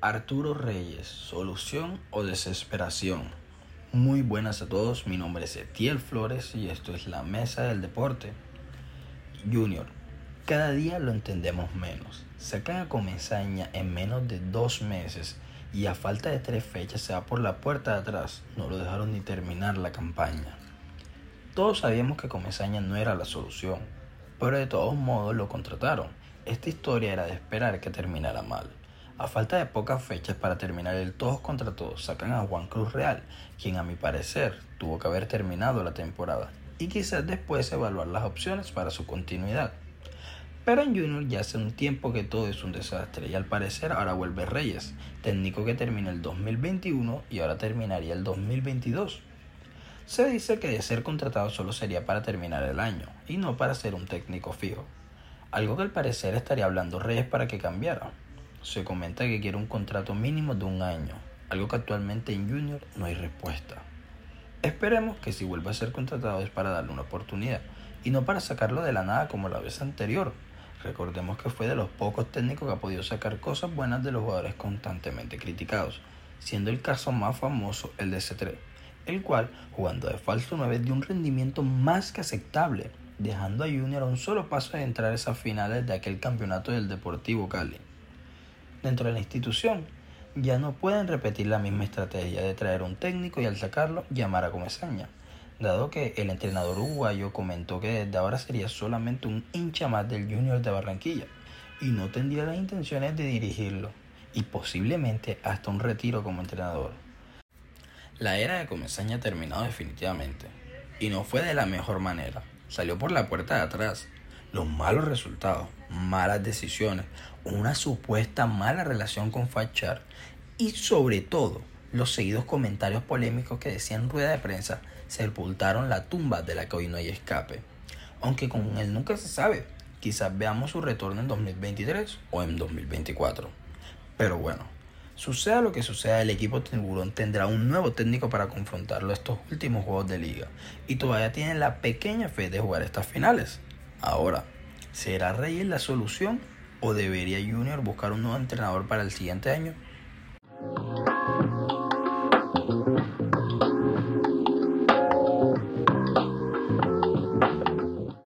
Arturo Reyes, solución o desesperación. Muy buenas a todos, mi nombre es Etiel Flores y esto es la Mesa del Deporte. Junior, cada día lo entendemos menos. Sacan a Comesaña en menos de dos meses y a falta de tres fechas se va por la puerta de atrás. No lo dejaron ni terminar la campaña. Todos sabíamos que Comesaña no era la solución, pero de todos modos lo contrataron. Esta historia era de esperar que terminara mal. A falta de pocas fechas para terminar el todos contra todos, sacan a Juan Cruz Real, quien a mi parecer tuvo que haber terminado la temporada y quizás después evaluar las opciones para su continuidad. Pero en Junior ya hace un tiempo que todo es un desastre y al parecer ahora vuelve Reyes, técnico que terminó el 2021 y ahora terminaría el 2022. Se dice que de ser contratado solo sería para terminar el año y no para ser un técnico fijo, algo que al parecer estaría hablando Reyes para que cambiara se comenta que quiere un contrato mínimo de un año, algo que actualmente en Junior no hay respuesta. Esperemos que si vuelva a ser contratado es para darle una oportunidad y no para sacarlo de la nada como la vez anterior. Recordemos que fue de los pocos técnicos que ha podido sacar cosas buenas de los jugadores constantemente criticados, siendo el caso más famoso el de C3, el cual, jugando de falso 9, dio un rendimiento más que aceptable, dejando a Junior a un solo paso de entrar a esas finales de aquel campeonato del Deportivo Cali dentro de la institución. Ya no pueden repetir la misma estrategia de traer un técnico y al sacarlo llamar a Comesaña, dado que el entrenador uruguayo comentó que desde ahora sería solamente un hincha más del Junior de Barranquilla y no tendría las intenciones de dirigirlo y posiblemente hasta un retiro como entrenador. La era de Comesaña ha terminado definitivamente y no fue de la mejor manera. Salió por la puerta de atrás los malos resultados, malas decisiones, una supuesta mala relación con Fachar y sobre todo los seguidos comentarios polémicos que decían rueda de prensa sepultaron la tumba de la que hoy no hay escape. Aunque con él nunca se sabe, quizás veamos su retorno en 2023 o en 2024. Pero bueno, suceda lo que suceda, el equipo tiburón tendrá un nuevo técnico para confrontarlo estos últimos juegos de liga y todavía tienen la pequeña fe de jugar estas finales. Ahora, ¿será Reyes la solución o debería Junior buscar un nuevo entrenador para el siguiente año?